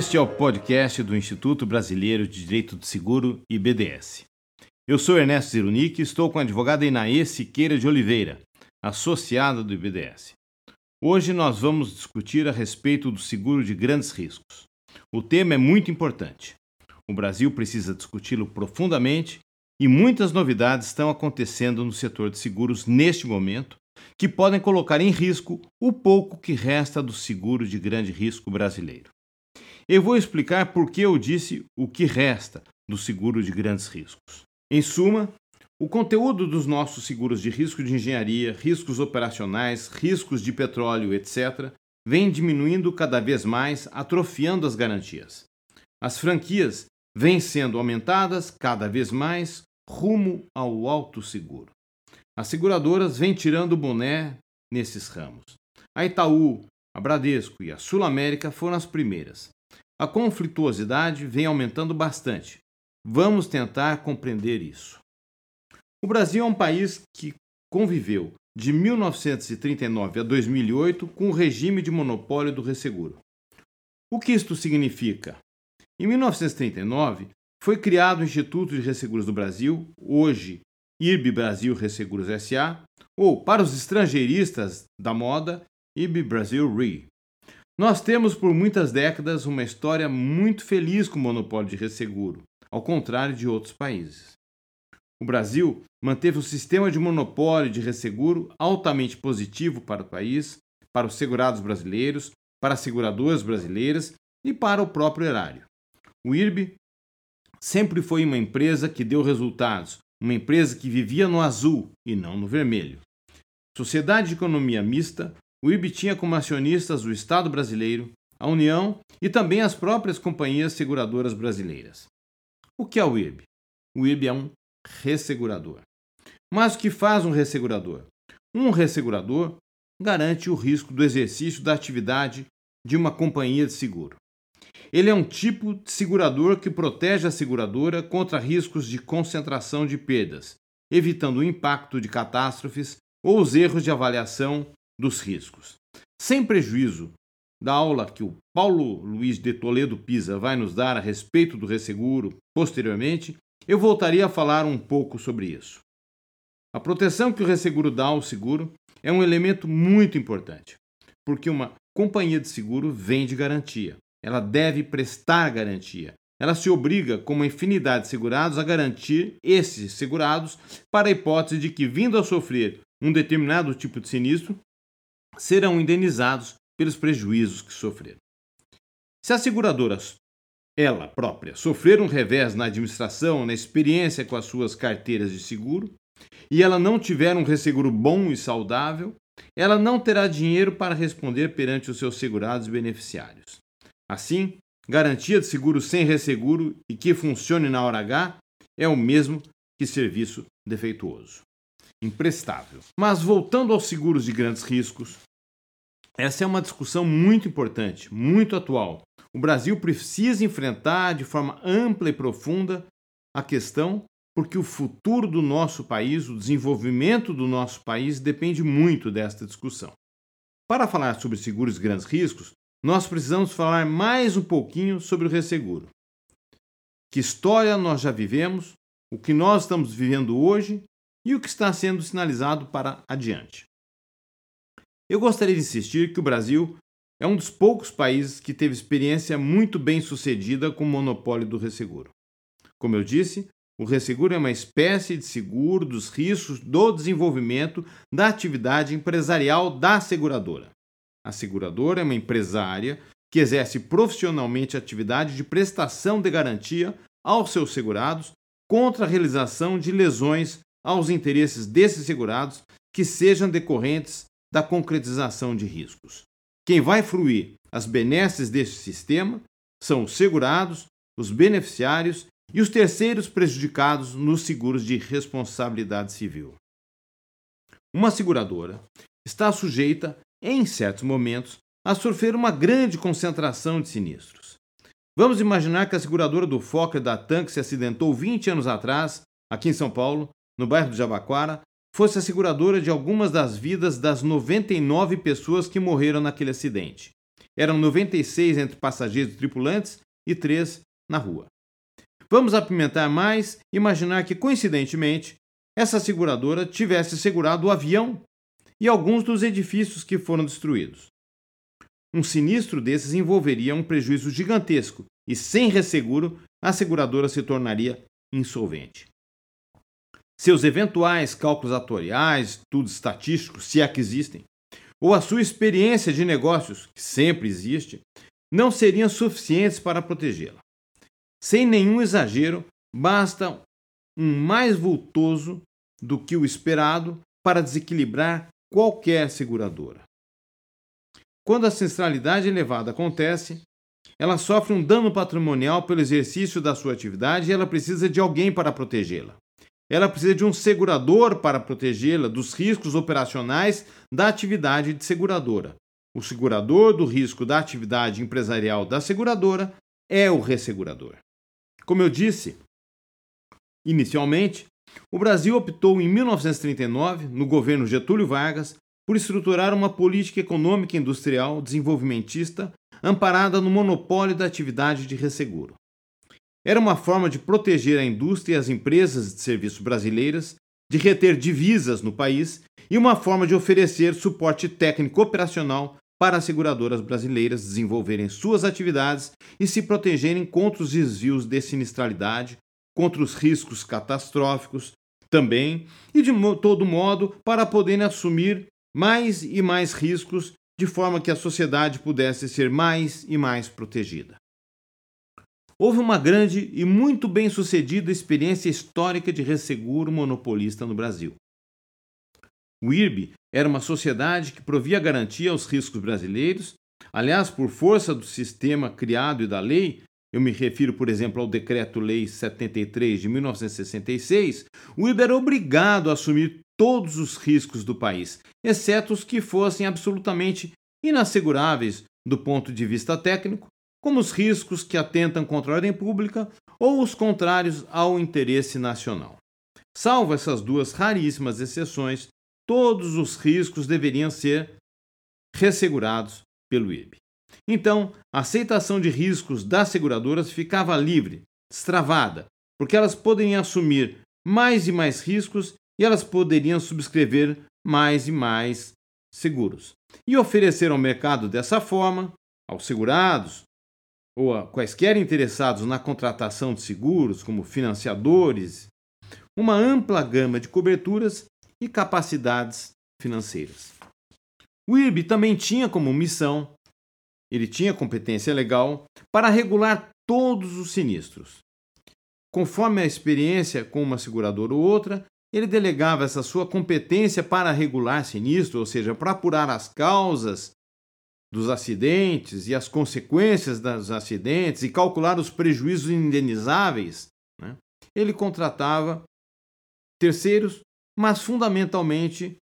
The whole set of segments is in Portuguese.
Este é o podcast do Instituto Brasileiro de Direito do Seguro, IBDS. Eu sou Ernesto Zirunic e estou com a advogada Inaê Siqueira de Oliveira, associada do IBDS. Hoje nós vamos discutir a respeito do seguro de grandes riscos. O tema é muito importante. O Brasil precisa discuti-lo profundamente e muitas novidades estão acontecendo no setor de seguros neste momento que podem colocar em risco o pouco que resta do seguro de grande risco brasileiro. Eu vou explicar por que eu disse o que resta do seguro de grandes riscos. Em suma, o conteúdo dos nossos seguros de risco de engenharia, riscos operacionais, riscos de petróleo, etc., vem diminuindo cada vez mais, atrofiando as garantias. As franquias vêm sendo aumentadas cada vez mais rumo ao alto seguro. As seguradoras vêm tirando o boné nesses ramos. A Itaú, a Bradesco e a Sul América foram as primeiras. A conflituosidade vem aumentando bastante. Vamos tentar compreender isso. O Brasil é um país que conviveu de 1939 a 2008 com o regime de monopólio do resseguro. O que isto significa? Em 1939, foi criado o Instituto de Resseguros do Brasil, hoje IRB Brasil Resseguros SA, ou para os estrangeiristas da moda, IRB Brasil Re. Nós temos por muitas décadas uma história muito feliz com o monopólio de resseguro, ao contrário de outros países. O Brasil manteve um sistema de monopólio de resseguro altamente positivo para o país, para os segurados brasileiros, para as seguradoras brasileiras e para o próprio erário. O IRB sempre foi uma empresa que deu resultados, uma empresa que vivia no azul e não no vermelho. Sociedade de Economia Mista, o IRB tinha como acionistas o Estado brasileiro, a União e também as próprias companhias seguradoras brasileiras. O que é o IRB? O IRB é um ressegurador. Mas o que faz um ressegurador? Um ressegurador garante o risco do exercício da atividade de uma companhia de seguro. Ele é um tipo de segurador que protege a seguradora contra riscos de concentração de perdas, evitando o impacto de catástrofes ou os erros de avaliação dos riscos. Sem prejuízo da aula que o Paulo Luiz de Toledo Pisa vai nos dar a respeito do resseguro posteriormente, eu voltaria a falar um pouco sobre isso. A proteção que o resseguro dá ao seguro é um elemento muito importante, porque uma companhia de seguro vende garantia. Ela deve prestar garantia. Ela se obriga, como infinidade de segurados, a garantir esses segurados para a hipótese de que, vindo a sofrer um determinado tipo de sinistro, serão indenizados pelos prejuízos que sofreram. Se a seguradora, ela própria, sofrer um revés na administração, na experiência com as suas carteiras de seguro, e ela não tiver um resseguro bom e saudável, ela não terá dinheiro para responder perante os seus segurados e beneficiários. Assim, garantia de seguro sem resseguro e que funcione na hora H é o mesmo que serviço defeituoso. Imprestável. Mas voltando aos seguros de grandes riscos, essa é uma discussão muito importante, muito atual. O Brasil precisa enfrentar de forma ampla e profunda a questão porque o futuro do nosso país, o desenvolvimento do nosso país depende muito desta discussão. Para falar sobre seguros de grandes riscos, nós precisamos falar mais um pouquinho sobre o resseguro. Que história nós já vivemos, o que nós estamos vivendo hoje e o que está sendo sinalizado para adiante. Eu gostaria de insistir que o Brasil é um dos poucos países que teve experiência muito bem sucedida com o monopólio do resseguro. Como eu disse, o resseguro é uma espécie de seguro dos riscos do desenvolvimento da atividade empresarial da seguradora. A seguradora é uma empresária que exerce profissionalmente a atividade de prestação de garantia aos seus segurados contra a realização de lesões aos interesses desses segurados que sejam decorrentes da concretização de riscos. Quem vai fruir as benesses deste sistema são os segurados, os beneficiários e os terceiros prejudicados nos seguros de responsabilidade civil. Uma seguradora está sujeita, em certos momentos, a sofrer uma grande concentração de sinistros. Vamos imaginar que a seguradora do Fokker da TAM, que se acidentou 20 anos atrás, aqui em São Paulo, no bairro do Jabaquara, fosse a seguradora de algumas das vidas das 99 pessoas que morreram naquele acidente. Eram 96 entre passageiros e tripulantes e 3 na rua. Vamos apimentar mais, imaginar que, coincidentemente, essa seguradora tivesse segurado o avião e alguns dos edifícios que foram destruídos. Um sinistro desses envolveria um prejuízo gigantesco e, sem resseguro, a seguradora se tornaria insolvente. Seus eventuais cálculos atuariais, estudos estatísticos, se é que existem, ou a sua experiência de negócios, que sempre existe, não seriam suficientes para protegê-la. Sem nenhum exagero, basta um mais vultoso do que o esperado para desequilibrar qualquer seguradora. Quando a centralidade elevada acontece, ela sofre um dano patrimonial pelo exercício da sua atividade e ela precisa de alguém para protegê-la. Ela precisa de um segurador para protegê-la dos riscos operacionais da atividade de seguradora. O segurador do risco da atividade empresarial da seguradora é o ressegurador. Como eu disse inicialmente, o Brasil optou em 1939, no governo Getúlio Vargas, por estruturar uma política econômica industrial desenvolvimentista amparada no monopólio da atividade de resseguro. Era uma forma de proteger a indústria e as empresas de serviços brasileiras, de reter divisas no país e uma forma de oferecer suporte técnico operacional para as seguradoras brasileiras desenvolverem suas atividades e se protegerem contra os desvios de sinistralidade, contra os riscos catastróficos também, e de todo modo para poderem assumir mais e mais riscos de forma que a sociedade pudesse ser mais e mais protegida. Houve uma grande e muito bem sucedida experiência histórica de resseguro monopolista no Brasil. O IRB era uma sociedade que provia garantia aos riscos brasileiros, aliás, por força do sistema criado e da lei, eu me refiro, por exemplo, ao Decreto-Lei 73 de 1966, o IRB era obrigado a assumir todos os riscos do país, exceto os que fossem absolutamente inasseguráveis do ponto de vista técnico como os riscos que atentam contra a ordem pública ou os contrários ao interesse nacional. Salvo essas duas raríssimas exceções, todos os riscos deveriam ser ressegurados pelo IRB. Então, a aceitação de riscos das seguradoras ficava livre, destravada, porque elas poderiam assumir mais e mais riscos e elas poderiam subscrever mais e mais seguros. E oferecer ao mercado dessa forma, aos segurados, ou a quaisquer interessados na contratação de seguros, como financiadores, uma ampla gama de coberturas e capacidades financeiras. O IRB também tinha como missão, ele tinha competência legal para regular todos os sinistros. Conforme a experiência com uma seguradora ou outra, ele delegava essa sua competência para regular sinistro, ou seja, para apurar as causas dos acidentes e as consequências dos acidentes e calcular os prejuízos indenizáveis, né? ele contratava terceiros, mas fundamentalmente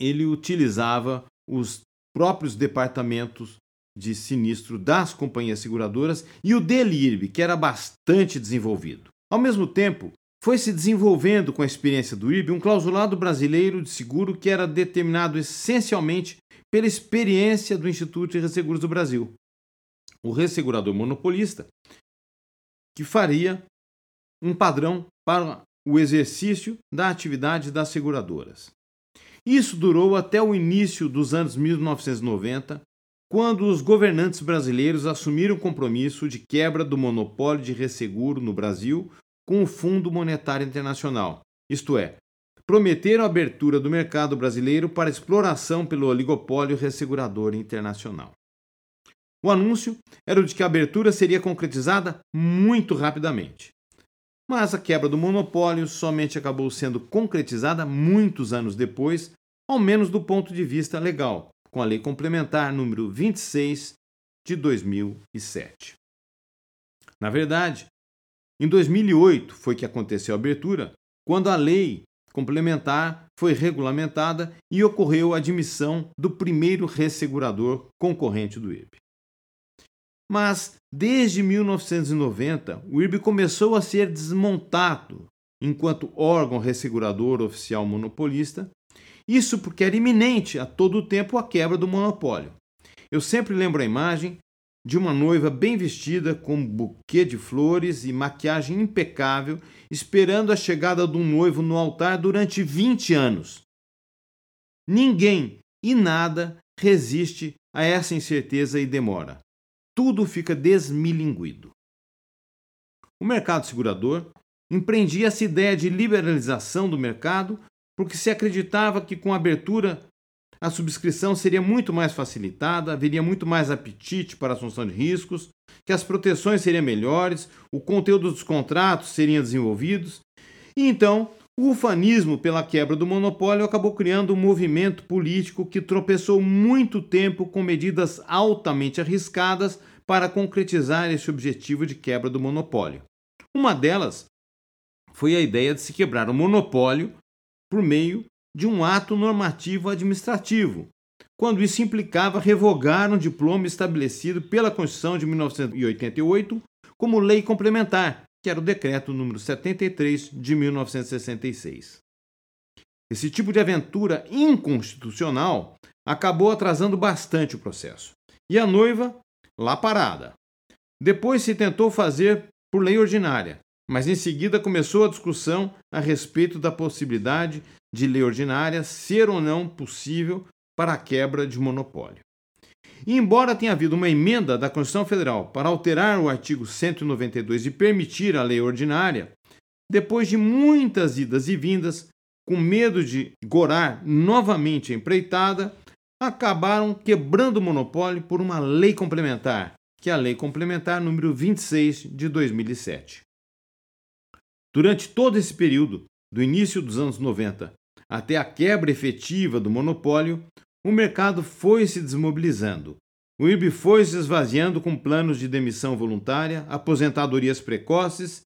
ele utilizava os próprios departamentos de sinistro das companhias seguradoras e o DELIRB, que era bastante desenvolvido. Ao mesmo tempo, foi se desenvolvendo com a experiência do IRB um clausulado brasileiro de seguro que era determinado essencialmente pela experiência do Instituto de Resseguros do Brasil, o ressegurador monopolista, que faria um padrão para o exercício da atividade das seguradoras. Isso durou até o início dos anos 1990, quando os governantes brasileiros assumiram o compromisso de quebra do monopólio de resseguro no Brasil com o Fundo Monetário Internacional, isto é, prometeram a abertura do mercado brasileiro para exploração pelo oligopólio ressegurador internacional. O anúncio era o de que a abertura seria concretizada muito rapidamente. Mas a quebra do monopólio somente acabou sendo concretizada muitos anos depois, ao menos do ponto de vista legal, com a Lei Complementar número 26 de 2007. Na verdade, em 2008 foi que aconteceu a abertura, quando a lei complementar foi regulamentada e ocorreu a admissão do primeiro ressegurador concorrente do IRB. Mas, desde 1990, o IRB começou a ser desmontado enquanto órgão ressegurador oficial monopolista, isso porque era iminente a todo tempo a quebra do monopólio. Eu sempre lembro a imagem de uma noiva bem vestida, com um buquê de flores e maquiagem impecável, esperando a chegada do noivo no altar durante 20 anos. Ninguém e nada resiste a essa incerteza e demora. Tudo fica desmilinguido. O mercado segurador empreendia essa ideia de liberalização do mercado porque se acreditava que com a abertura a subscrição seria muito mais facilitada, haveria muito mais apetite para a assunção de riscos, que as proteções seriam melhores, o conteúdo dos contratos seriam desenvolvidos. E então, o ufanismo pela quebra do monopólio acabou criando um movimento político que tropeçou muito tempo com medidas altamente arriscadas para concretizar esse objetivo de quebra do monopólio. Uma delas foi a ideia de se quebrar o monopólio por meio de um ato normativo administrativo, quando isso implicava revogar um diploma estabelecido pela Constituição de 1988 como lei complementar, que era o decreto número 73 de 1966. Esse tipo de aventura inconstitucional acabou atrasando bastante o processo. E a noiva, lá parada. Depois se tentou fazer por lei ordinária, mas em seguida começou a discussão a respeito da possibilidade de lei ordinária ser ou não possível para a quebra de monopólio. E embora tenha havido uma emenda da Constituição Federal para alterar o artigo 192 e permitir a lei ordinária, depois de muitas idas e vindas, com medo de gorar novamente a empreitada, acabaram quebrando o monopólio por uma lei complementar, que é a Lei Complementar número 26 de 2007. Durante todo esse período, do início dos anos 90 até a quebra efetiva do monopólio, o mercado foi se desmobilizando. O IRB foi se esvaziando com planos de demissão voluntária, aposentadorias precoces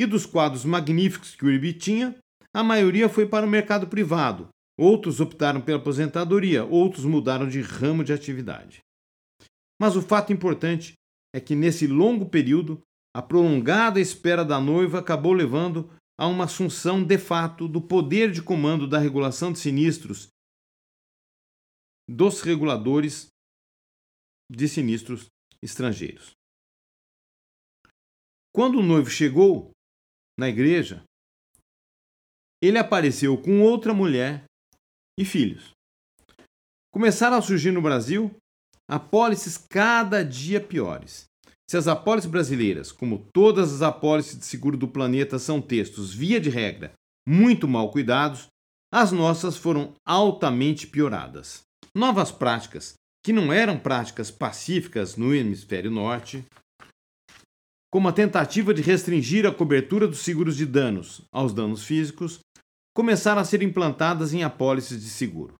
e dos quadros magníficos que o IRB tinha, a maioria foi para o mercado privado. Outros optaram pela aposentadoria, outros mudaram de ramo de atividade. Mas o fato importante é que nesse longo período, a prolongada espera da noiva acabou levando a uma assunção de fato do poder de comando da regulação de sinistros dos reguladores de sinistros estrangeiros. Quando o noivo chegou na igreja, ele apareceu com outra mulher e filhos. Começaram a surgir no Brasil apólices cada dia piores. Se as apólices brasileiras, como todas as apólices de seguro do planeta, são textos, via de regra, muito mal cuidados, as nossas foram altamente pioradas. Novas práticas, que não eram práticas pacíficas no hemisfério norte, como a tentativa de restringir a cobertura dos seguros de danos aos danos físicos, começaram a ser implantadas em apólices de seguro.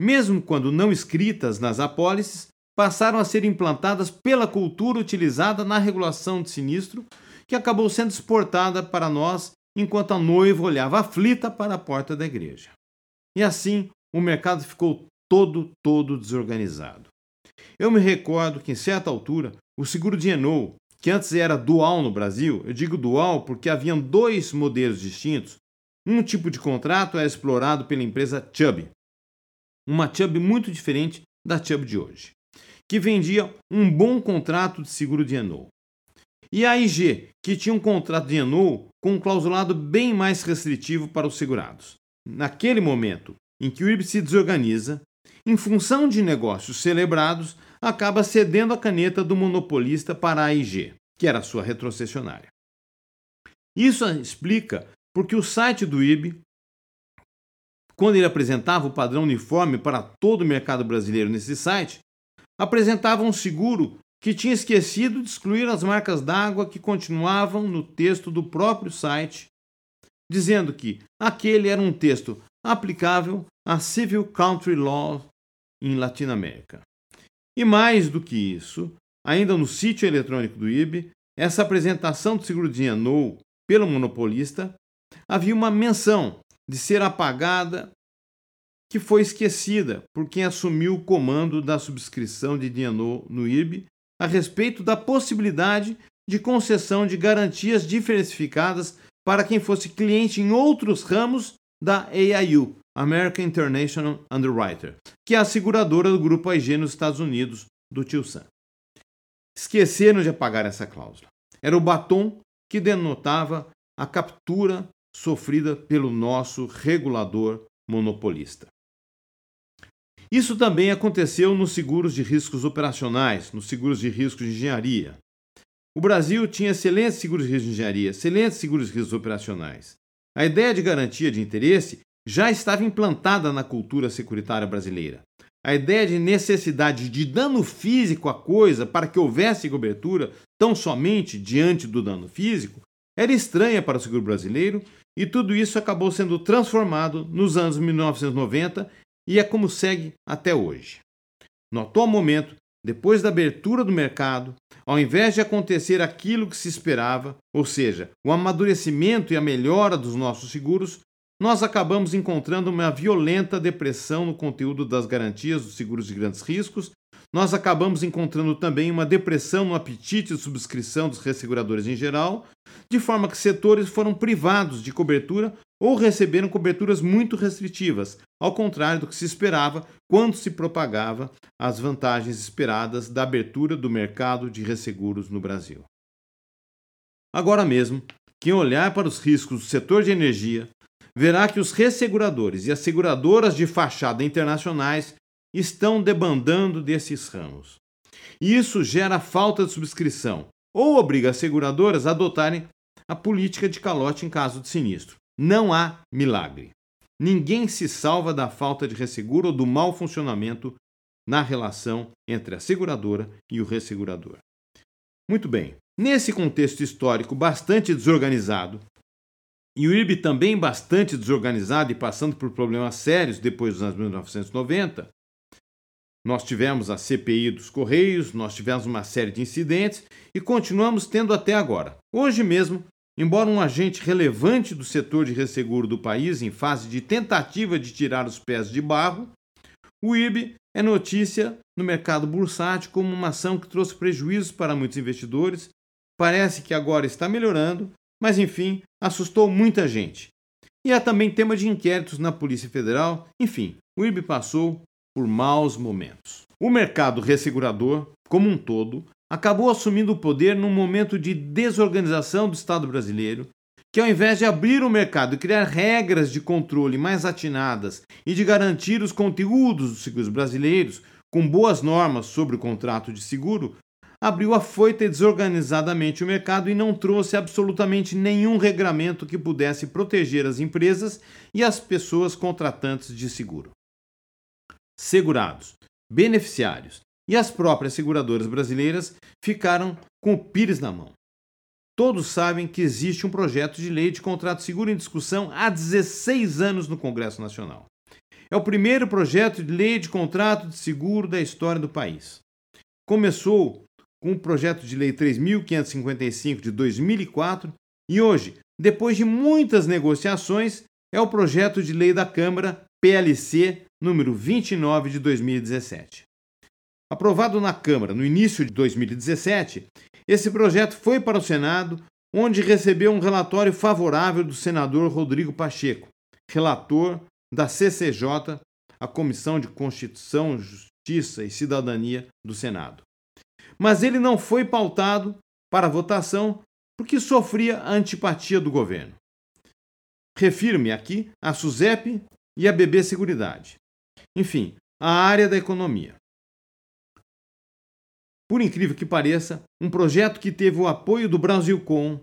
Mesmo quando não escritas nas apólices, passaram a ser implantadas pela cultura utilizada na regulação de sinistro, que acabou sendo exportada para nós enquanto a noiva olhava aflita para a porta da igreja. E assim o mercado ficou todo, todo desorganizado. Eu me recordo que, em certa altura, o seguro de Enou, que antes era dual no Brasil, eu digo dual porque haviam dois modelos distintos. Um tipo de contrato é explorado pela empresa Chubb, uma Chubb muito diferente da Chubb de hoje que vendia um bom contrato de seguro de Renault. E a IG, que tinha um contrato de Renault com um clausulado bem mais restritivo para os segurados. Naquele momento em que o IRB se desorganiza, em função de negócios celebrados, acaba cedendo a caneta do monopolista para a AIG, que era sua retrocessionária. Isso explica porque o site do IRB, quando ele apresentava o padrão uniforme para todo o mercado brasileiro nesse site, apresentava um seguro que tinha esquecido de excluir as marcas d'água que continuavam no texto do próprio site, dizendo que aquele era um texto aplicável a Civil Country Law em Latinoamérica. E mais do que isso, ainda no sítio eletrônico do IB, essa apresentação do seguro de no pelo monopolista havia uma menção de ser apagada que foi esquecida por quem assumiu o comando da subscrição de Dienô no IRB a respeito da possibilidade de concessão de garantias diversificadas para quem fosse cliente em outros ramos da AIU, American International Underwriter, que é a seguradora do grupo AIG nos Estados Unidos, do tio Sam. Esqueceram de apagar essa cláusula. Era o batom que denotava a captura sofrida pelo nosso regulador monopolista. Isso também aconteceu nos seguros de riscos operacionais, nos seguros de riscos de engenharia. O Brasil tinha excelentes seguros de risco de engenharia, excelentes seguros de riscos operacionais. A ideia de garantia de interesse já estava implantada na cultura securitária brasileira. A ideia de necessidade de dano físico à coisa para que houvesse cobertura tão somente diante do dano físico era estranha para o seguro brasileiro e tudo isso acabou sendo transformado nos anos 1990 e é como segue até hoje. No atual momento, depois da abertura do mercado, ao invés de acontecer aquilo que se esperava, ou seja, o amadurecimento e a melhora dos nossos seguros, nós acabamos encontrando uma violenta depressão no conteúdo das garantias dos seguros de grandes riscos. Nós acabamos encontrando também uma depressão no apetite de subscrição dos resseguradores em geral, de forma que setores foram privados de cobertura ou receberam coberturas muito restritivas, ao contrário do que se esperava quando se propagava as vantagens esperadas da abertura do mercado de resseguros no Brasil. Agora mesmo, quem olhar para os riscos do setor de energia verá que os resseguradores e as seguradoras de fachada internacionais estão debandando desses ramos. E isso gera falta de subscrição ou obriga as seguradoras a adotarem a política de calote em caso de sinistro. Não há milagre. Ninguém se salva da falta de resseguro ou do mau funcionamento na relação entre a seguradora e o ressegurador. Muito bem, nesse contexto histórico bastante desorganizado, e o IRB também bastante desorganizado e passando por problemas sérios depois dos anos 1990, nós tivemos a CPI dos Correios, nós tivemos uma série de incidentes e continuamos tendo até agora. Hoje mesmo, embora um agente relevante do setor de resseguro do país em fase de tentativa de tirar os pés de barro, o IRB é notícia no mercado bursátil como uma ação que trouxe prejuízos para muitos investidores. Parece que agora está melhorando, mas enfim, assustou muita gente. E é também tema de inquéritos na Polícia Federal. Enfim, o IRB passou por maus momentos. O mercado ressegurador, como um todo, acabou assumindo o poder num momento de desorganização do Estado brasileiro, que ao invés de abrir o mercado e criar regras de controle mais atinadas e de garantir os conteúdos dos seguros brasileiros com boas normas sobre o contrato de seguro, abriu afoita e desorganizadamente o mercado e não trouxe absolutamente nenhum regramento que pudesse proteger as empresas e as pessoas contratantes de seguro. Segurados, beneficiários e as próprias seguradoras brasileiras ficaram com o pires na mão. Todos sabem que existe um projeto de lei de contrato seguro em discussão há 16 anos no Congresso Nacional. É o primeiro projeto de lei de contrato de seguro da história do país. Começou com o projeto de lei 3555 de 2004 e hoje, depois de muitas negociações, é o projeto de lei da Câmara PLC número 29 de 2017. Aprovado na Câmara no início de 2017, esse projeto foi para o Senado, onde recebeu um relatório favorável do senador Rodrigo Pacheco, relator da CCJ, a Comissão de Constituição, Justiça e Cidadania do Senado. Mas ele não foi pautado para votação porque sofria a antipatia do governo. Refiro-me aqui a SUSEP e a BB Seguridade. Enfim, a área da economia. Por incrível que pareça, um projeto que teve o apoio do Brasilcom,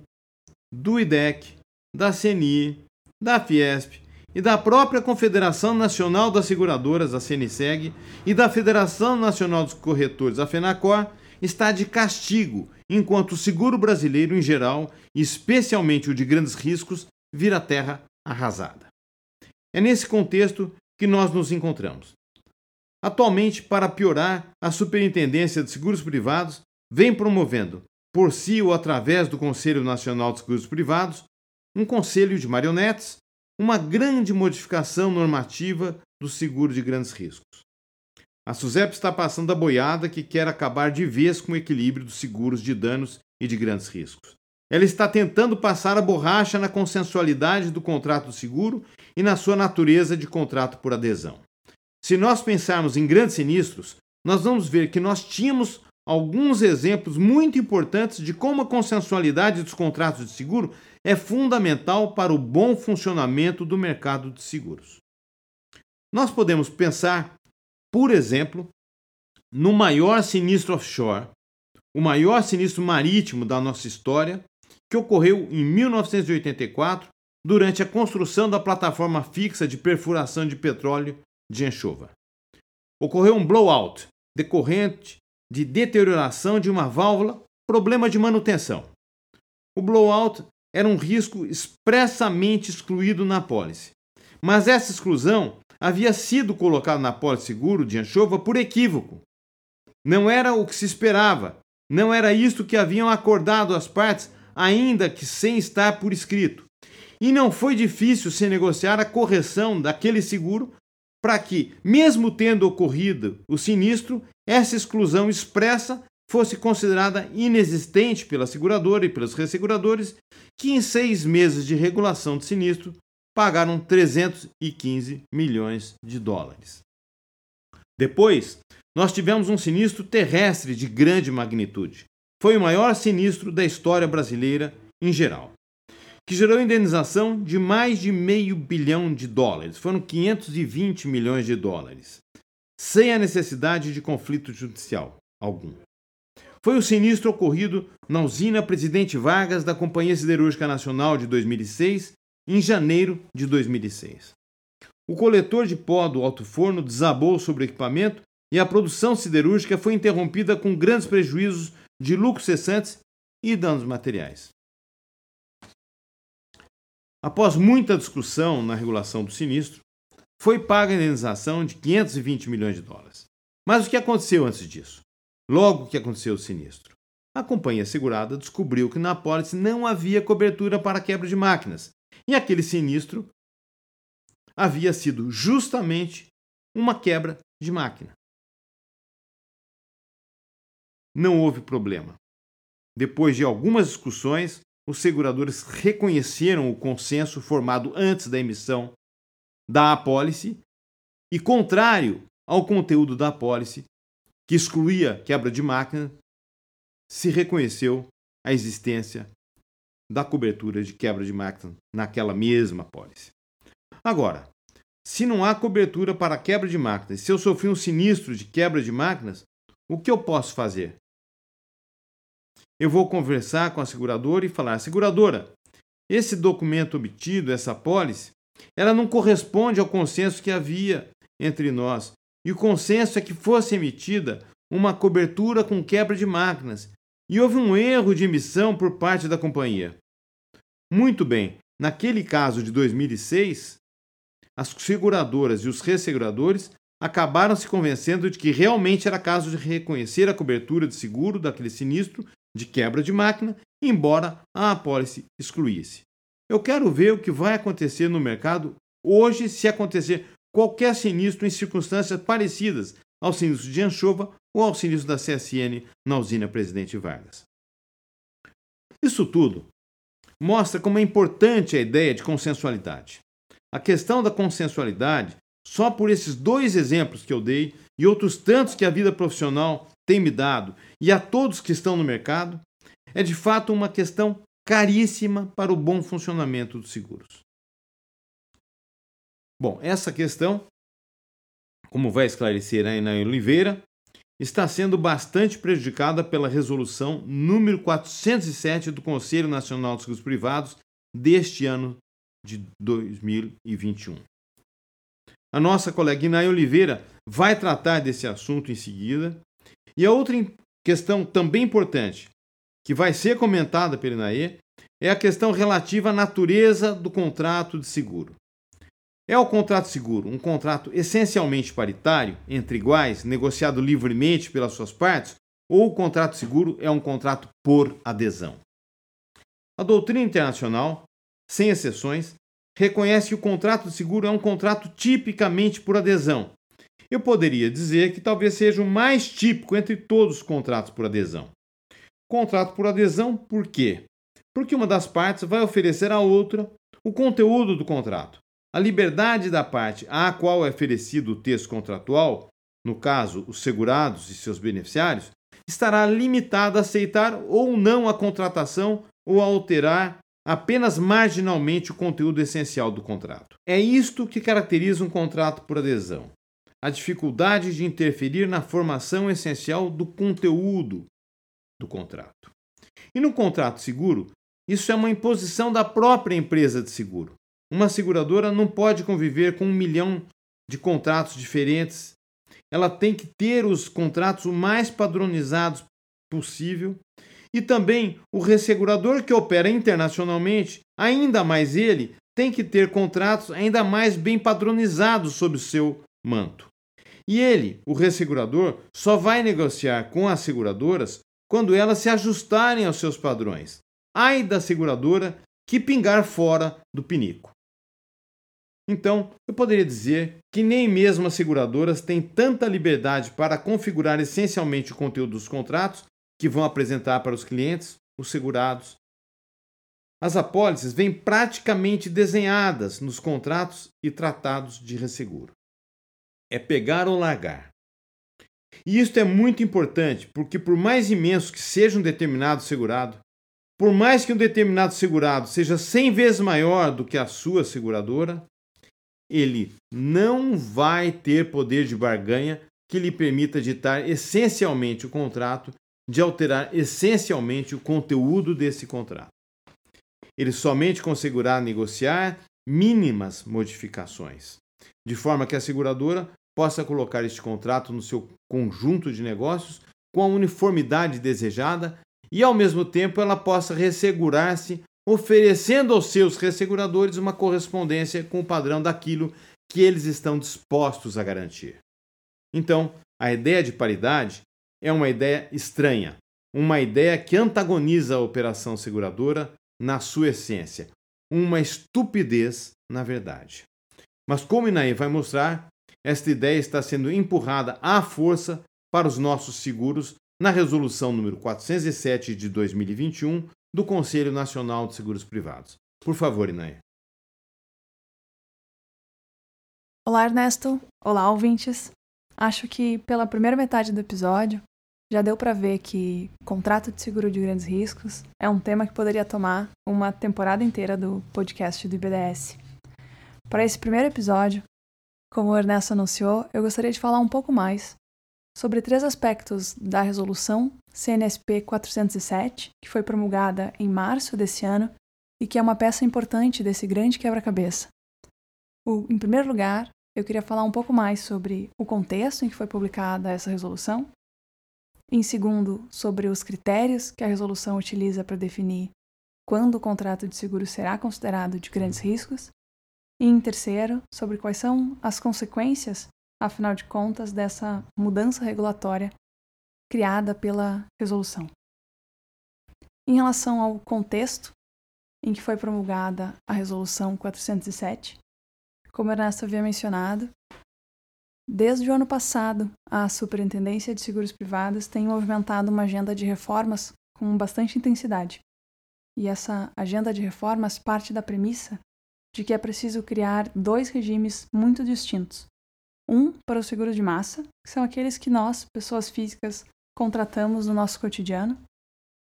do IDEC, da CNI, da Fiesp e da própria Confederação Nacional das Seguradoras, a CNSEG, e da Federação Nacional dos Corretores, a FENACOR, está de castigo, enquanto o seguro brasileiro em geral, especialmente o de grandes riscos, vira terra arrasada. É nesse contexto que nós nos encontramos. Atualmente, para piorar, a Superintendência de Seguros Privados vem promovendo, por si ou através do Conselho Nacional de Seguros Privados, um conselho de marionetes, uma grande modificação normativa do seguro de grandes riscos. A SUSEP está passando a boiada que quer acabar de vez com o equilíbrio dos seguros de danos e de grandes riscos. Ela está tentando passar a borracha na consensualidade do contrato do seguro e na sua natureza de contrato por adesão. Se nós pensarmos em grandes sinistros, nós vamos ver que nós tínhamos alguns exemplos muito importantes de como a consensualidade dos contratos de seguro é fundamental para o bom funcionamento do mercado de seguros. Nós podemos pensar, por exemplo, no maior sinistro offshore, o maior sinistro marítimo da nossa história, que ocorreu em 1984 durante a construção da plataforma fixa de perfuração de petróleo de Anchova. Ocorreu um blowout decorrente de deterioração de uma válvula, problema de manutenção. O blowout era um risco expressamente excluído na pólice, mas essa exclusão havia sido colocada na pólice seguro de Anchova por equívoco. Não era o que se esperava, não era isto que haviam acordado as partes, ainda que sem estar por escrito. E não foi difícil se negociar a correção daquele seguro para que, mesmo tendo ocorrido o sinistro, essa exclusão expressa fosse considerada inexistente pela seguradora e pelos resseguradores, que em seis meses de regulação de sinistro pagaram 315 milhões de dólares. Depois, nós tivemos um sinistro terrestre de grande magnitude. Foi o maior sinistro da história brasileira em geral, que gerou indenização de mais de meio bilhão de dólares. Foram 520 milhões de dólares, sem a necessidade de conflito judicial algum. Foi o sinistro ocorrido na usina Presidente Vargas da Companhia Siderúrgica Nacional de 2006 em janeiro de 2006. O coletor de pó do alto forno desabou sobre o equipamento e a produção siderúrgica foi interrompida com grandes prejuízos de lucros cessantes e danos materiais. Após muita discussão na regulação do sinistro, foi paga a indenização de 520 milhões de dólares. Mas o que aconteceu antes disso? Logo que aconteceu o sinistro, a companhia segurada descobriu que na apólice não havia cobertura para quebra de máquinas e aquele sinistro havia sido justamente uma quebra de máquina. Não houve problema. Depois de algumas discussões, os seguradores reconheceram o consenso formado antes da emissão da apólice e, contrário ao conteúdo da apólice, que excluía quebra de máquina, se reconheceu a existência da cobertura de quebra de máquina naquela mesma pólice. Agora, se não há cobertura para quebra de máquinas, se eu sofri um sinistro de quebra de máquinas, o que eu posso fazer? Eu vou conversar com a seguradora e falar: seguradora, esse documento obtido, essa pólice, ela não corresponde ao consenso que havia entre nós. E o consenso é que fosse emitida uma cobertura com quebra de máquinas e houve um erro de emissão por parte da companhia. Muito bem, naquele caso de 2006, as seguradoras e os resseguradores acabaram se convencendo de que realmente era caso de reconhecer a cobertura de seguro daquele sinistro de quebra de máquina, embora a apólice excluísse. Eu quero ver o que vai acontecer no mercado hoje se acontecer qualquer sinistro em circunstâncias parecidas ao sinistro de Anchova ou ao sinistro da CSN na usina Presidente Vargas. Isso tudo mostra como é importante a ideia de consensualidade. A questão da consensualidade, só por esses dois exemplos que eu dei e outros tantos que a vida profissional tem me dado e a todos que estão no mercado, é de fato uma questão caríssima para o bom funcionamento dos seguros. Bom, essa questão, como vai esclarecer a Ana Oliveira, está sendo bastante prejudicada pela resolução número 407 do Conselho Nacional de Seguros Privados deste ano de 2021. A nossa colega Inay Oliveira vai tratar desse assunto em seguida. E a outra questão também importante, que vai ser comentada pela Inaê, é a questão relativa à natureza do contrato de seguro. É o contrato seguro um contrato essencialmente paritário, entre iguais, negociado livremente pelas suas partes, ou o contrato seguro é um contrato por adesão? A doutrina internacional, sem exceções, reconhece que o contrato de seguro é um contrato tipicamente por adesão. Eu poderia dizer que talvez seja o mais típico entre todos os contratos por adesão. Contrato por adesão, por quê? Porque uma das partes vai oferecer à outra o conteúdo do contrato a liberdade da parte à qual é oferecido o texto contratual, no caso, os segurados e seus beneficiários, estará limitada a aceitar ou não a contratação ou a alterar apenas marginalmente o conteúdo essencial do contrato. É isto que caracteriza um contrato por adesão: a dificuldade de interferir na formação essencial do conteúdo do contrato. E no contrato seguro, isso é uma imposição da própria empresa de seguro. Uma seguradora não pode conviver com um milhão de contratos diferentes. Ela tem que ter os contratos o mais padronizados possível. E também o ressegurador que opera internacionalmente, ainda mais ele, tem que ter contratos ainda mais bem padronizados sob o seu manto. E ele, o ressegurador, só vai negociar com as seguradoras quando elas se ajustarem aos seus padrões. Ai da seguradora que pingar fora do pinico. Então, eu poderia dizer que nem mesmo as seguradoras têm tanta liberdade para configurar essencialmente o conteúdo dos contratos que vão apresentar para os clientes, os segurados. As apólices vêm praticamente desenhadas nos contratos e tratados de resseguro. É pegar ou largar. E isso é muito importante, porque por mais imenso que seja um determinado segurado, por mais que um determinado segurado seja 100 vezes maior do que a sua seguradora, ele não vai ter poder de barganha que lhe permita ditar essencialmente o contrato, de alterar essencialmente o conteúdo desse contrato. Ele somente conseguirá negociar mínimas modificações, de forma que a seguradora possa colocar este contrato no seu conjunto de negócios com a uniformidade desejada e, ao mesmo tempo, ela possa ressegurar-se, oferecendo aos seus resseguradores uma correspondência com o padrão daquilo que eles estão dispostos a garantir. Então, a ideia de paridade é uma ideia estranha, uma ideia que antagoniza a operação seguradora na sua essência, uma estupidez na verdade. Mas como Inaê vai mostrar, esta ideia está sendo empurrada à força para os nossos seguros na resolução número 407 de 2021 do Conselho Nacional de Seguros Privados. Por favor, Inaê. Olá, Ernesto. Olá, ouvintes. Acho que pela primeira metade do episódio já deu para ver que contrato de seguro de grandes riscos é um tema que poderia tomar uma temporada inteira do podcast do IBDS. Para esse primeiro episódio, como o Ernesto anunciou, eu gostaria de falar um pouco mais sobre três aspectos da resolução CNSP 407, que foi promulgada em março desse ano e que é uma peça importante desse grande quebra-cabeça. Em primeiro lugar, eu queria falar um pouco mais sobre o contexto em que foi publicada essa resolução. Em segundo, sobre os critérios que a resolução utiliza para definir quando o contrato de seguro será considerado de grandes riscos. E em terceiro, sobre quais são as consequências, afinal de contas, dessa mudança regulatória criada pela resolução. Em relação ao contexto em que foi promulgada a Resolução 407, como Ernesto havia mencionado, desde o ano passado, a Superintendência de Seguros Privados tem movimentado uma agenda de reformas com bastante intensidade. E essa agenda de reformas parte da premissa de que é preciso criar dois regimes muito distintos. Um para os seguros de massa, que são aqueles que nós, pessoas físicas, contratamos no nosso cotidiano,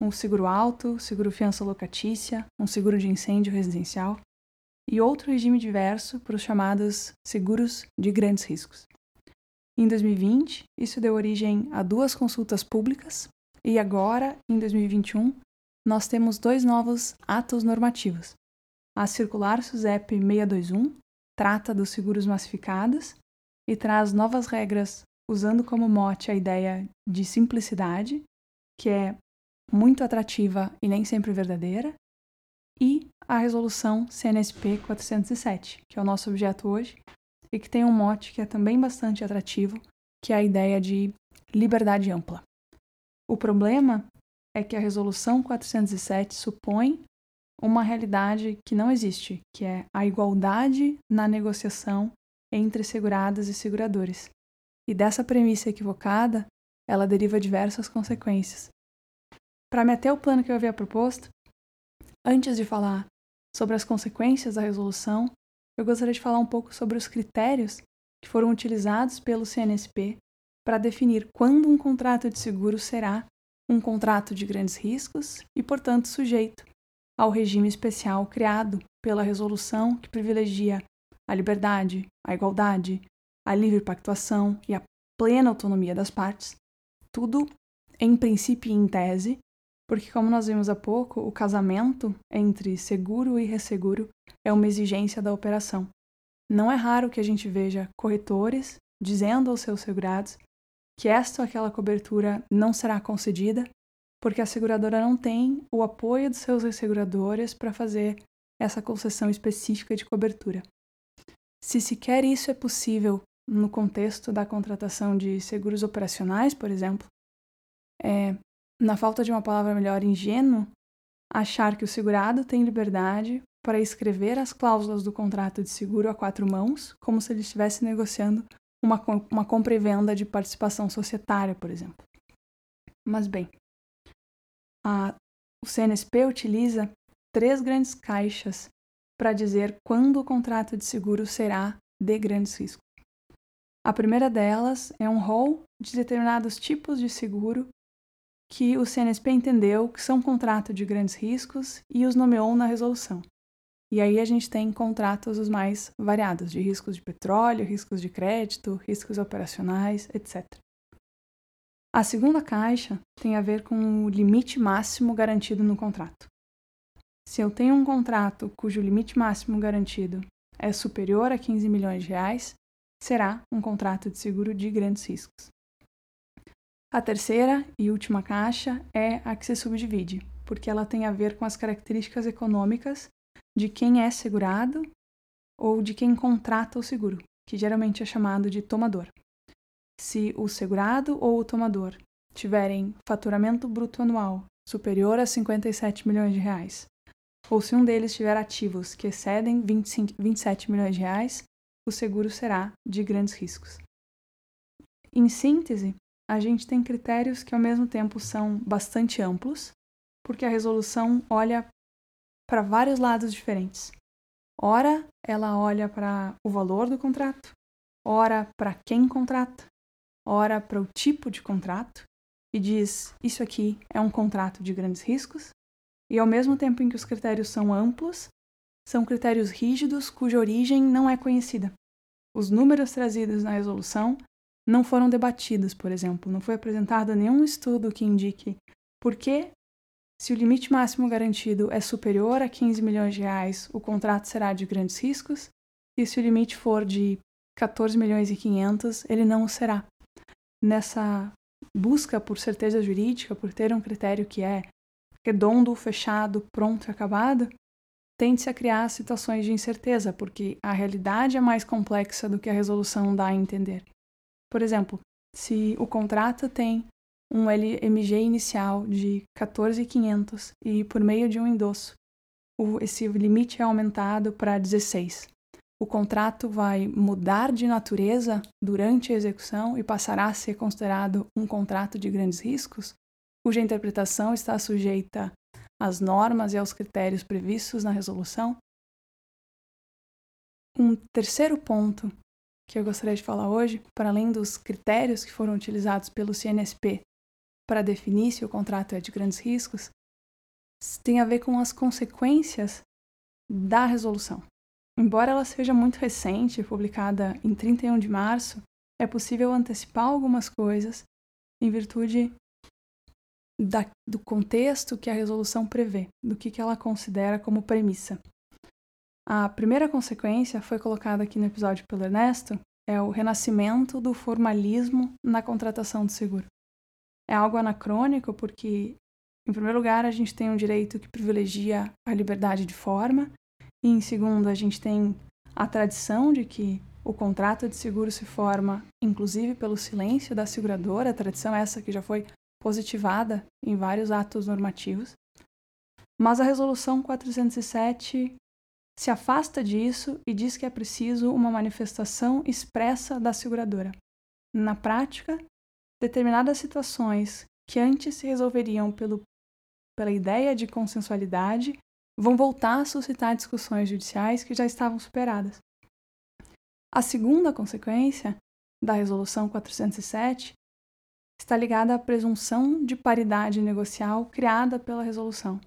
um seguro alto, seguro fiança locatícia, um seguro de incêndio residencial, e outro regime diverso para os chamados seguros de grandes riscos. Em 2020, isso deu origem a duas consultas públicas, e agora, em 2021, nós temos dois novos atos normativos, a circular SUSEP 621 trata dos seguros massificados e traz novas regras usando como mote a ideia de simplicidade, que é muito atrativa e nem sempre verdadeira, e a resolução CNSP 407, que é o nosso objeto hoje, e que tem um mote que é também bastante atrativo, que é a ideia de liberdade ampla. O problema é que a resolução 407 supõe uma realidade que não existe, que é a igualdade na negociação entre seguradas e seguradores. E dessa premissa equivocada, ela deriva diversas consequências. Para meter o plano que eu havia proposto, antes de falar sobre as consequências da resolução, eu gostaria de falar um pouco sobre os critérios que foram utilizados pelo CNSP para definir quando um contrato de seguro será um contrato de grandes riscos e, portanto, sujeito ao regime especial criado pela resolução que privilegia a liberdade, a igualdade, a livre pactuação e a plena autonomia das partes, tudo em princípio e em tese, porque, como nós vimos há pouco, o casamento entre seguro e resseguro é uma exigência da operação. Não é raro que a gente veja corretores dizendo aos seus segurados que esta ou aquela cobertura não será concedida porque a seguradora não tem o apoio dos seus resseguradores para fazer essa concessão específica de cobertura. Se sequer isso é possível no contexto da contratação de seguros operacionais, por exemplo, é, na falta de uma palavra melhor, ingênuo, achar que o segurado tem liberdade para escrever as cláusulas do contrato de seguro a quatro mãos, como se ele estivesse negociando uma, uma compra e venda de participação societária, por exemplo. Mas, bem, a, o CNSP utiliza três grandes caixas para dizer quando o contrato de seguro será de grandes riscos. A primeira delas é um rol de determinados tipos de seguro que o CNSP entendeu que são contrato de grandes riscos e os nomeou na resolução. E aí a gente tem contratos os mais variados, de riscos de petróleo, riscos de crédito, riscos operacionais, etc. A segunda caixa tem a ver com o limite máximo garantido no contrato. Se eu tenho um contrato cujo limite máximo garantido é superior a 15 milhões de reais, será um contrato de seguro de grandes riscos. A terceira e última caixa é a que se subdivide, porque ela tem a ver com as características econômicas de quem é segurado ou de quem contrata o seguro, que geralmente é chamado de tomador. Se o segurado ou o tomador tiverem faturamento bruto anual superior a 57 milhões de reais, ou se um deles tiver ativos que excedem 25, 27 milhões de reais, o seguro será de grandes riscos. Em síntese, a gente tem critérios que ao mesmo tempo são bastante amplos, porque a resolução olha para vários lados diferentes. Ora, ela olha para o valor do contrato, ora para quem contrata, ora para o tipo de contrato e diz: isso aqui é um contrato de grandes riscos, e ao mesmo tempo em que os critérios são amplos, são critérios rígidos cuja origem não é conhecida. Os números trazidos na resolução não foram debatidos, por exemplo, não foi apresentado nenhum estudo que indique por que, se o limite máximo garantido é superior a 15 milhões de reais, o contrato será de grandes riscos, e se o limite for de 14 milhões e 500, ele não o será. Nessa busca por certeza jurídica, por ter um critério que é redondo, fechado, pronto e acabado, tende-se a criar situações de incerteza, porque a realidade é mais complexa do que a resolução dá a entender. Por exemplo, se o contrato tem um LMG inicial de 14.500 e por meio de um endosso, esse limite é aumentado para 16. O contrato vai mudar de natureza durante a execução e passará a ser considerado um contrato de grandes riscos? cuja interpretação está sujeita às normas e aos critérios previstos na resolução. Um terceiro ponto que eu gostaria de falar hoje, para além dos critérios que foram utilizados pelo CNSP para definir se o contrato é de grandes riscos, tem a ver com as consequências da resolução. Embora ela seja muito recente, publicada em 31 de março, é possível antecipar algumas coisas em virtude da, do contexto que a resolução prevê, do que, que ela considera como premissa. A primeira consequência foi colocada aqui no episódio pelo Ernesto, é o renascimento do formalismo na contratação de seguro. É algo anacrônico porque, em primeiro lugar, a gente tem um direito que privilegia a liberdade de forma, e em segundo, a gente tem a tradição de que o contrato de seguro se forma, inclusive pelo silêncio da seguradora, a tradição essa que já foi positivada em vários atos normativos, mas a Resolução 407 se afasta disso e diz que é preciso uma manifestação expressa da seguradora. Na prática, determinadas situações que antes se resolveriam pelo, pela ideia de consensualidade vão voltar a suscitar discussões judiciais que já estavam superadas. A segunda consequência da Resolução 407 está ligada à presunção de paridade negocial criada pela resolução,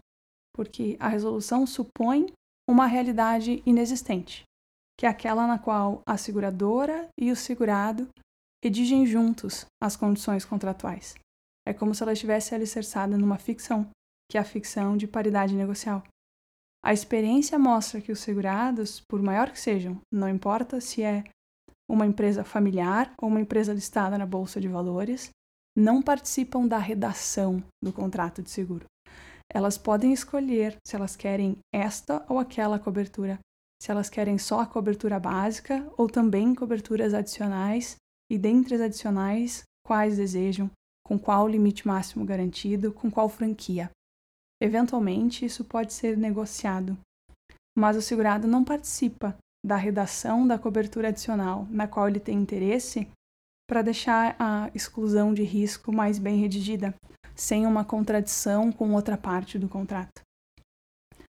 porque a resolução supõe uma realidade inexistente, que é aquela na qual a seguradora e o segurado redigem juntos as condições contratuais. É como se ela estivesse alicerçada numa ficção, que é a ficção de paridade negocial. A experiência mostra que os segurados, por maior que sejam, não importa se é uma empresa familiar ou uma empresa listada na bolsa de valores, não participam da redação do contrato de seguro. Elas podem escolher se elas querem esta ou aquela cobertura, se elas querem só a cobertura básica ou também coberturas adicionais e dentre as adicionais, quais desejam, com qual limite máximo garantido, com qual franquia. Eventualmente, isso pode ser negociado, mas o segurado não participa da redação da cobertura adicional na qual ele tem interesse para deixar a exclusão de risco mais bem redigida, sem uma contradição com outra parte do contrato.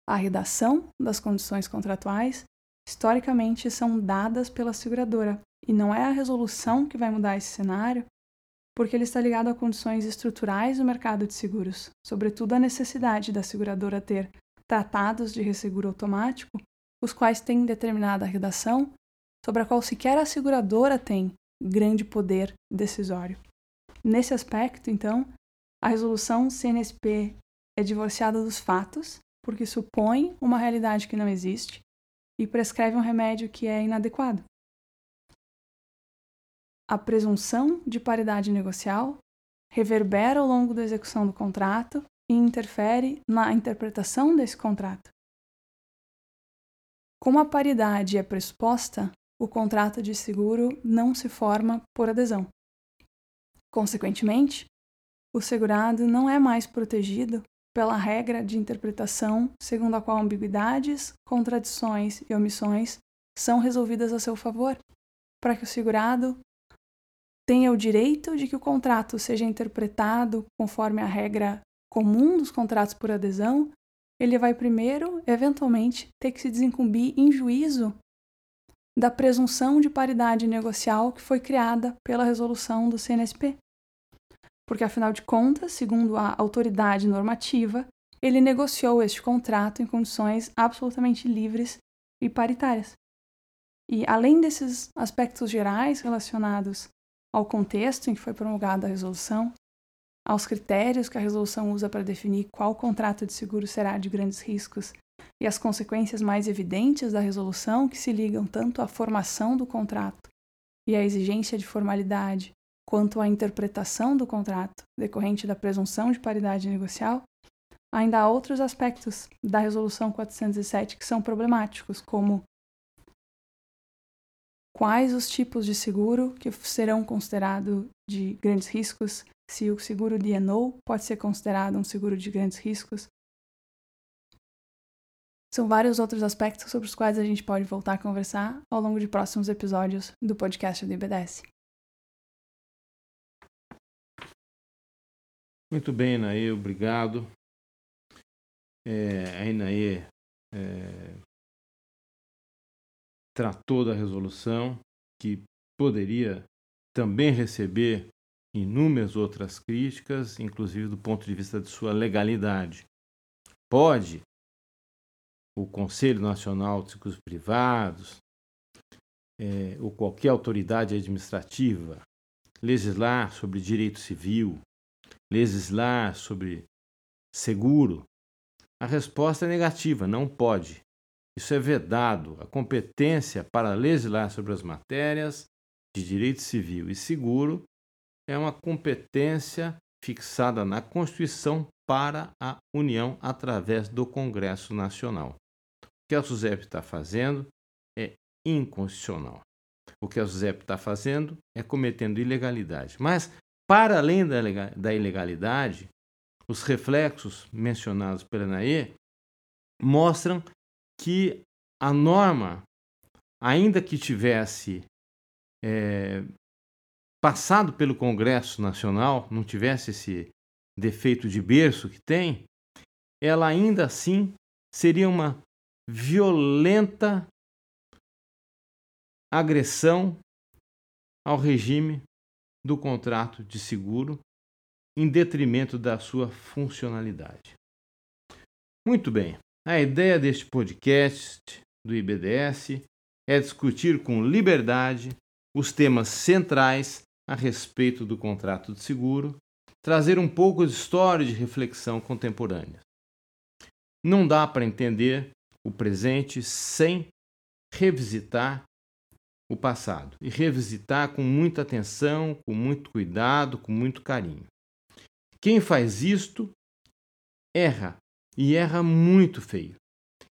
A redação das condições contratuais, historicamente, são dadas pela seguradora, e não é a resolução que vai mudar esse cenário, porque ele está ligado a condições estruturais do mercado de seguros, sobretudo a necessidade da seguradora ter tratados de resseguro automático, os quais têm determinada redação sobre a qual sequer a seguradora tem grande poder decisório. Nesse aspecto, então, a resolução CNSP é divorciada dos fatos, porque supõe uma realidade que não existe e prescreve um remédio que é inadequado. A presunção de paridade negocial reverbera ao longo da execução do contrato e interfere na interpretação desse contrato. Como a paridade é pressuposta, o contrato de seguro não se forma por adesão. Consequentemente, o segurado não é mais protegido pela regra de interpretação segundo a qual ambiguidades, contradições e omissões são resolvidas a seu favor, para que o segurado tenha o direito de que o contrato seja interpretado conforme a regra comum dos contratos por adesão, ele vai primeiro, eventualmente, ter que se desincumbir em juízo da presunção de paridade negocial que foi criada pela resolução do CNSP. Porque, afinal de contas, segundo a autoridade normativa, ele negociou este contrato em condições absolutamente livres e paritárias. E, além desses aspectos gerais relacionados ao contexto em que foi promulgada a resolução, aos critérios que a resolução usa para definir qual contrato de seguro será de grandes riscos e as consequências mais evidentes da resolução, que se ligam tanto à formação do contrato e à exigência de formalidade, quanto à interpretação do contrato decorrente da presunção de paridade negocial, ainda há outros aspectos da Resolução 407 que são problemáticos, como quais os tipos de seguro que serão considerados de grandes riscos, se o seguro de D&O pode ser considerado um seguro de grandes riscos, são vários outros aspectos sobre os quais a gente pode voltar a conversar ao longo de próximos episódios do podcast do IBDS. Muito bem, Inaê, obrigado. É, a Inaê é, tratou da resolução que poderia também receber inúmeras outras críticas, inclusive do ponto de vista de sua legalidade. Pode o Conselho Nacional de Seguros Privados, é, ou qualquer autoridade administrativa, legislar sobre direito civil, legislar sobre seguro? A resposta é negativa, não pode. Isso é vedado. A competência para legislar sobre as matérias de direito civil e seguro é uma competência fixada na Constituição para a União através do Congresso Nacional que a SUSEP está fazendo é inconstitucional. O que a SUSEP está fazendo é cometendo ilegalidade. Mas, para além da ilegalidade, os reflexos mencionados pela NAE mostram que a norma, ainda que tivesse é, passado pelo Congresso Nacional, não tivesse esse defeito de berço que tem, ela ainda assim seria uma violenta agressão ao regime do contrato de seguro em detrimento da sua funcionalidade. Muito bem, a ideia deste podcast do IBDS é discutir com liberdade os temas centrais a respeito do contrato de seguro, trazer um pouco de história de reflexão contemporânea. Não dá para entender o presente sem revisitar o passado e revisitar com muita atenção, com muito cuidado, com muito carinho. Quem faz isto erra e erra muito feio.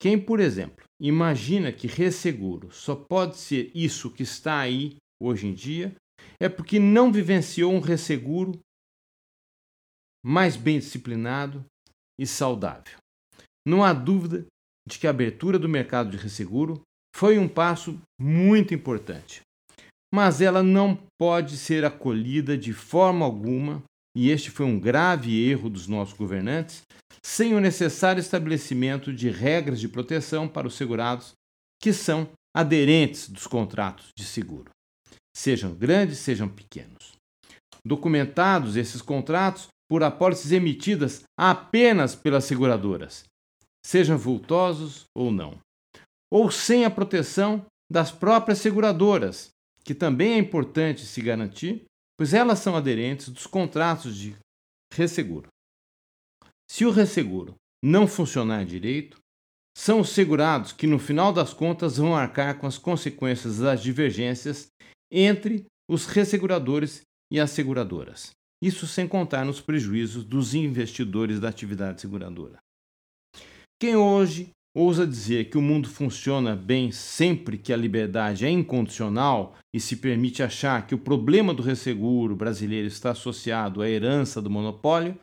Quem, por exemplo, imagina que resseguro só pode ser isso que está aí hoje em dia, é porque não vivenciou um resseguro mais bem disciplinado e saudável. Não há dúvida de que a abertura do mercado de resseguro foi um passo muito importante, mas ela não pode ser acolhida de forma alguma, e este foi um grave erro dos nossos governantes, sem o necessário estabelecimento de regras de proteção para os segurados que são aderentes dos contratos de seguro, sejam grandes, sejam pequenos. Documentados esses contratos por apólices emitidas apenas pelas seguradoras, sejam vultosos ou não, ou sem a proteção das próprias seguradoras, que também é importante se garantir, pois elas são aderentes dos contratos de resseguro. Se o resseguro não funcionar direito, são os segurados que, no final das contas, vão arcar com as consequências das divergências entre os resseguradores e as seguradoras. Isso sem contar nos prejuízos dos investidores da atividade seguradora. Quem hoje ousa dizer que o mundo funciona bem sempre que a liberdade é incondicional e se permite achar que o problema do resseguro brasileiro está associado à herança do monopólio,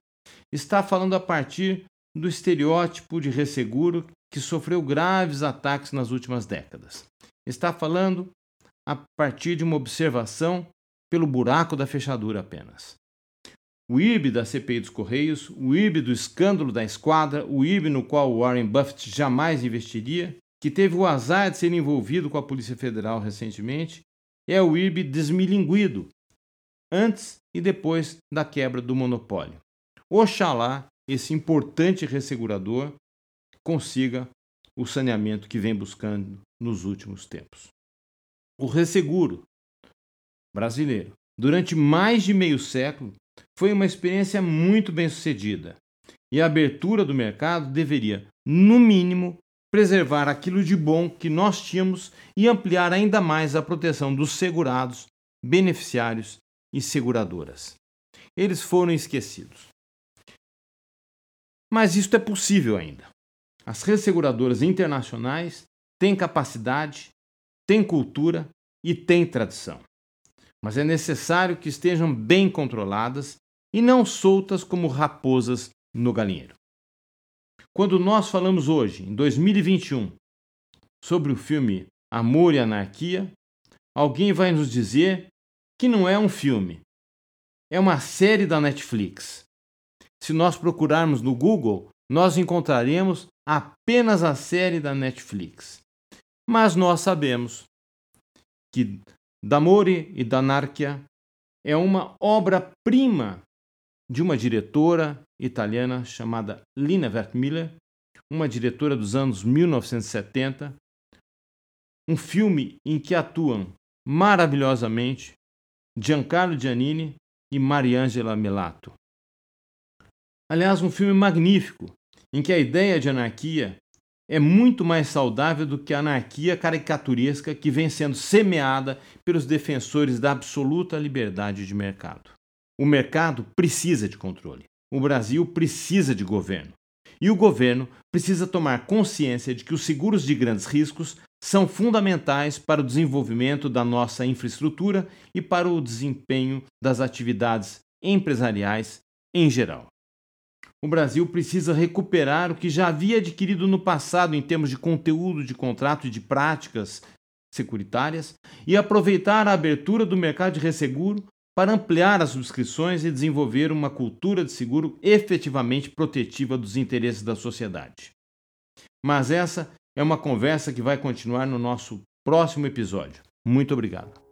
está falando a partir do estereótipo de resseguro que sofreu graves ataques nas últimas décadas. Está falando a partir de uma observação pelo buraco da fechadura apenas o IB da CPI dos Correios, o IB do escândalo da esquadra, o IB no qual Warren Buffett jamais investiria, que teve o azar de ser envolvido com a Polícia Federal recentemente, é o IB desmilinguido, antes e depois da quebra do monopólio. Oxalá esse importante ressegurador consiga o saneamento que vem buscando nos últimos tempos. O resseguro brasileiro, durante mais de meio século, foi uma experiência muito bem sucedida e a abertura do mercado deveria, no mínimo, preservar aquilo de bom que nós tínhamos e ampliar ainda mais a proteção dos segurados, beneficiários e seguradoras. Eles foram esquecidos. Mas isto é possível ainda. As resseguradoras internacionais têm capacidade, têm cultura e têm tradição mas é necessário que estejam bem controladas e não soltas como raposas no galinheiro. Quando nós falamos hoje, em 2021, sobre o filme Amor e Anarquia, alguém vai nos dizer que não é um filme, é uma série da Netflix. Se nós procurarmos no Google, nós encontraremos apenas a série da Netflix. Mas nós sabemos que D'Amore e d'Anarchia é uma obra-prima de uma diretora italiana chamada Lina Wertmüller, uma diretora dos anos 1970, um filme em que atuam maravilhosamente Giancarlo Giannini e Mariangela Melato. Aliás, um filme magnífico, em que a ideia de anarquia é muito mais saudável do que a anarquia caricaturesca que vem sendo semeada pelos defensores da absoluta liberdade de mercado. O mercado precisa de controle. O Brasil precisa de governo. E o governo precisa tomar consciência de que os seguros de grandes riscos são fundamentais para o desenvolvimento da nossa infraestrutura e para o desempenho das atividades empresariais em geral o Brasil precisa recuperar o que já havia adquirido no passado em termos de conteúdo de contrato e de práticas securitárias e aproveitar a abertura do mercado de resseguro para ampliar as subscrições e desenvolver uma cultura de seguro efetivamente protetiva dos interesses da sociedade. Mas essa é uma conversa que vai continuar no nosso próximo episódio. Muito obrigado.